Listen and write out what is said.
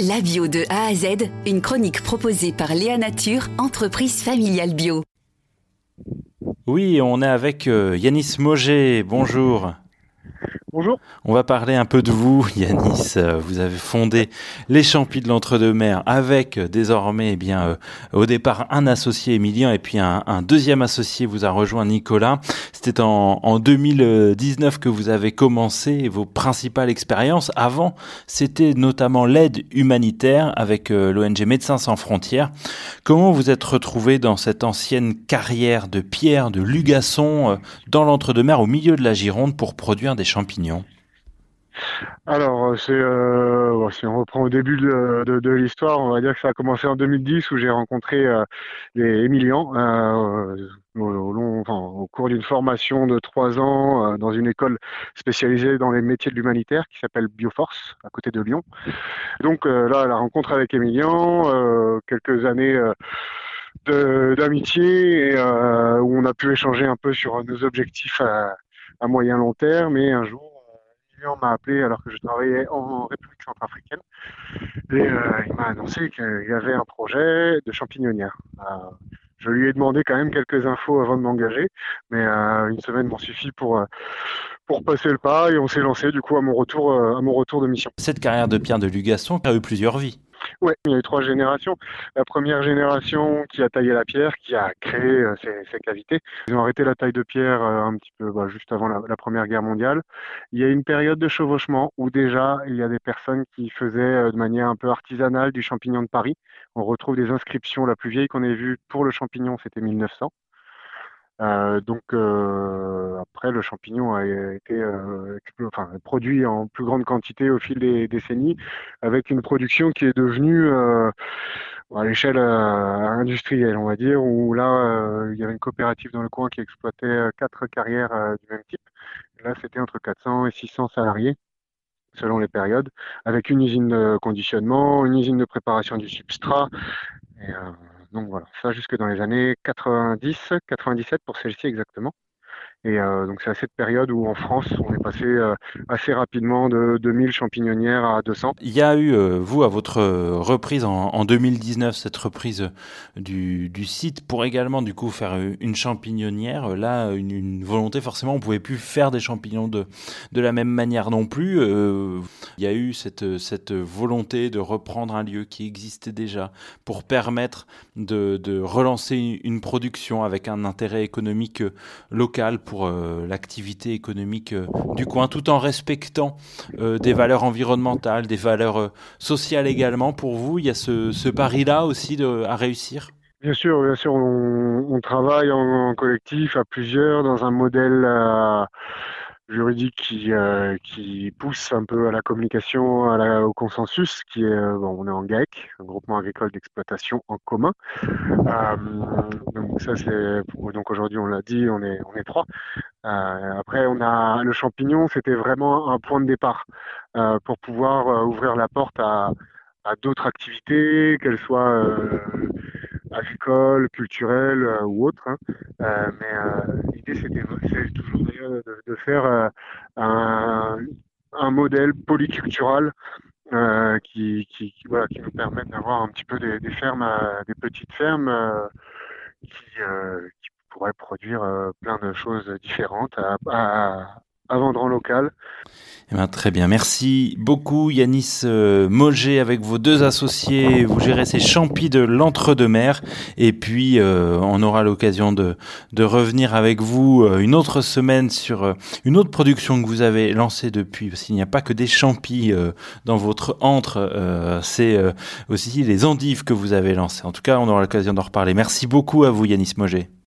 La bio de A à Z, une chronique proposée par Léa Nature, entreprise familiale bio. Oui, on est avec euh, Yanis Moget. Bonjour. Bonjour. On va parler un peu de vous, Yanis. Euh, vous avez fondé les Champis de l'Entre-deux-Mers avec euh, désormais, eh bien, euh, au départ, un associé Emilien et puis un, deuxième associé vous a rejoint Nicolas. C'était en, en, 2019 que vous avez commencé vos principales expériences. Avant, c'était notamment l'aide humanitaire avec l'ONG Médecins sans frontières. Comment vous êtes retrouvé dans cette ancienne carrière de pierre, de Lugasson, dans l'Entre-deux-Mers, au milieu de la Gironde, pour produire des champignons? Alors, euh, euh, si on reprend au début de, l'histoire, on va dire que ça a commencé en 2010 où j'ai rencontré euh, Émilians au, cours d'une formation de trois ans dans une école spécialisée dans les métiers de l'humanitaire qui s'appelle Bioforce à côté de Lyon. Donc là, la rencontre avec Émilian, quelques années d'amitié où on a pu échanger un peu sur nos objectifs à, à moyen long terme et un jour m'a appelé alors que je travaillais en République centrafricaine et euh, il m'a annoncé qu'il y avait un projet de champignonnière. Euh, je lui ai demandé quand même quelques infos avant de m'engager, mais euh, une semaine m'en suffit pour pour passer le pas et on s'est lancé du coup à mon retour à mon retour de mission. Cette carrière de Pierre de Lugasson a eu plusieurs vies. Oui, il y a eu trois générations. La première génération qui a taillé la pierre, qui a créé euh, ces, cavités. Ils ont arrêté la taille de pierre euh, un petit peu bah, juste avant la, Première Guerre mondiale. Il y a une période de chevauchement où déjà il y a des personnes qui faisaient euh, de manière un peu artisanale du champignon de Paris. On retrouve des inscriptions. La plus vieille qu'on ait vue pour le champignon, c'était 1900. Euh, donc euh, après, le champignon a été euh, enfin, produit en plus grande quantité au fil des décennies, avec une production qui est devenue à l'échelle industrielle, on va dire, où là, il y avait une coopérative dans le coin qui exploitait quatre carrières du même type. Là, c'était entre 400 et 600 salariés selon les périodes, avec une usine de conditionnement, une usine de préparation du substrat. Et, donc voilà, ça jusque dans les années 90, 97 pour celle-ci exactement. Et euh, donc c'est à cette période où en France, on est passé euh, assez rapidement de 2000 champignonnières à 200. Il y a eu, euh, vous, à votre reprise en, 2019, cette reprise du, site pour également du coup faire une champignonnière. Là, une, volonté, forcément, on pouvait plus faire des champignons de, de la même manière non plus. Il y a eu cette, cette volonté de reprendre un lieu qui existait déjà pour permettre de, relancer une production avec un intérêt économique local pour euh, l'activité économique euh, du coin, tout en respectant euh, des valeurs environnementales, des valeurs sociales également. Pour vous, il y a ce, pari-là aussi à réussir? Bien sûr, bien sûr, on, travaille en, collectif à plusieurs dans un modèle juridique qui, euh, qui pousse un peu à la communication, au consensus, qui est, euh, bon, on est en GAEC, un groupement agricole d'exploitation en commun. Euh, donc ça c'est, donc aujourd'hui on l'a dit, on est, on est trois. Après on a le champignon, c'était vraiment un point de départ pour pouvoir ouvrir la porte à, à d'autres activités, qu'elles soient agricole, culturel euh, ou autre. Hein. Euh, mais euh, l'idée, c'était toujours de, faire un, modèle polycultural qui, qui, voilà, qui nous permette d'avoir un petit peu des, fermes, des petites fermes qui, pourraient produire plein de choses différentes à, à vendre en local. Eh ben, très bien, merci beaucoup Yanis euh, Moget avec vos deux associés. Vous gérez ces champis de l'entre-deux-mer et puis euh, on aura l'occasion de, de revenir avec vous euh, une autre semaine sur une autre production que vous avez lancée depuis, parce qu'il n'y a pas que des champis dans votre entre, c'est aussi les endives que vous avez lancées. En tout cas, on aura l'occasion d'en reparler. Merci beaucoup à vous Yanis Moget.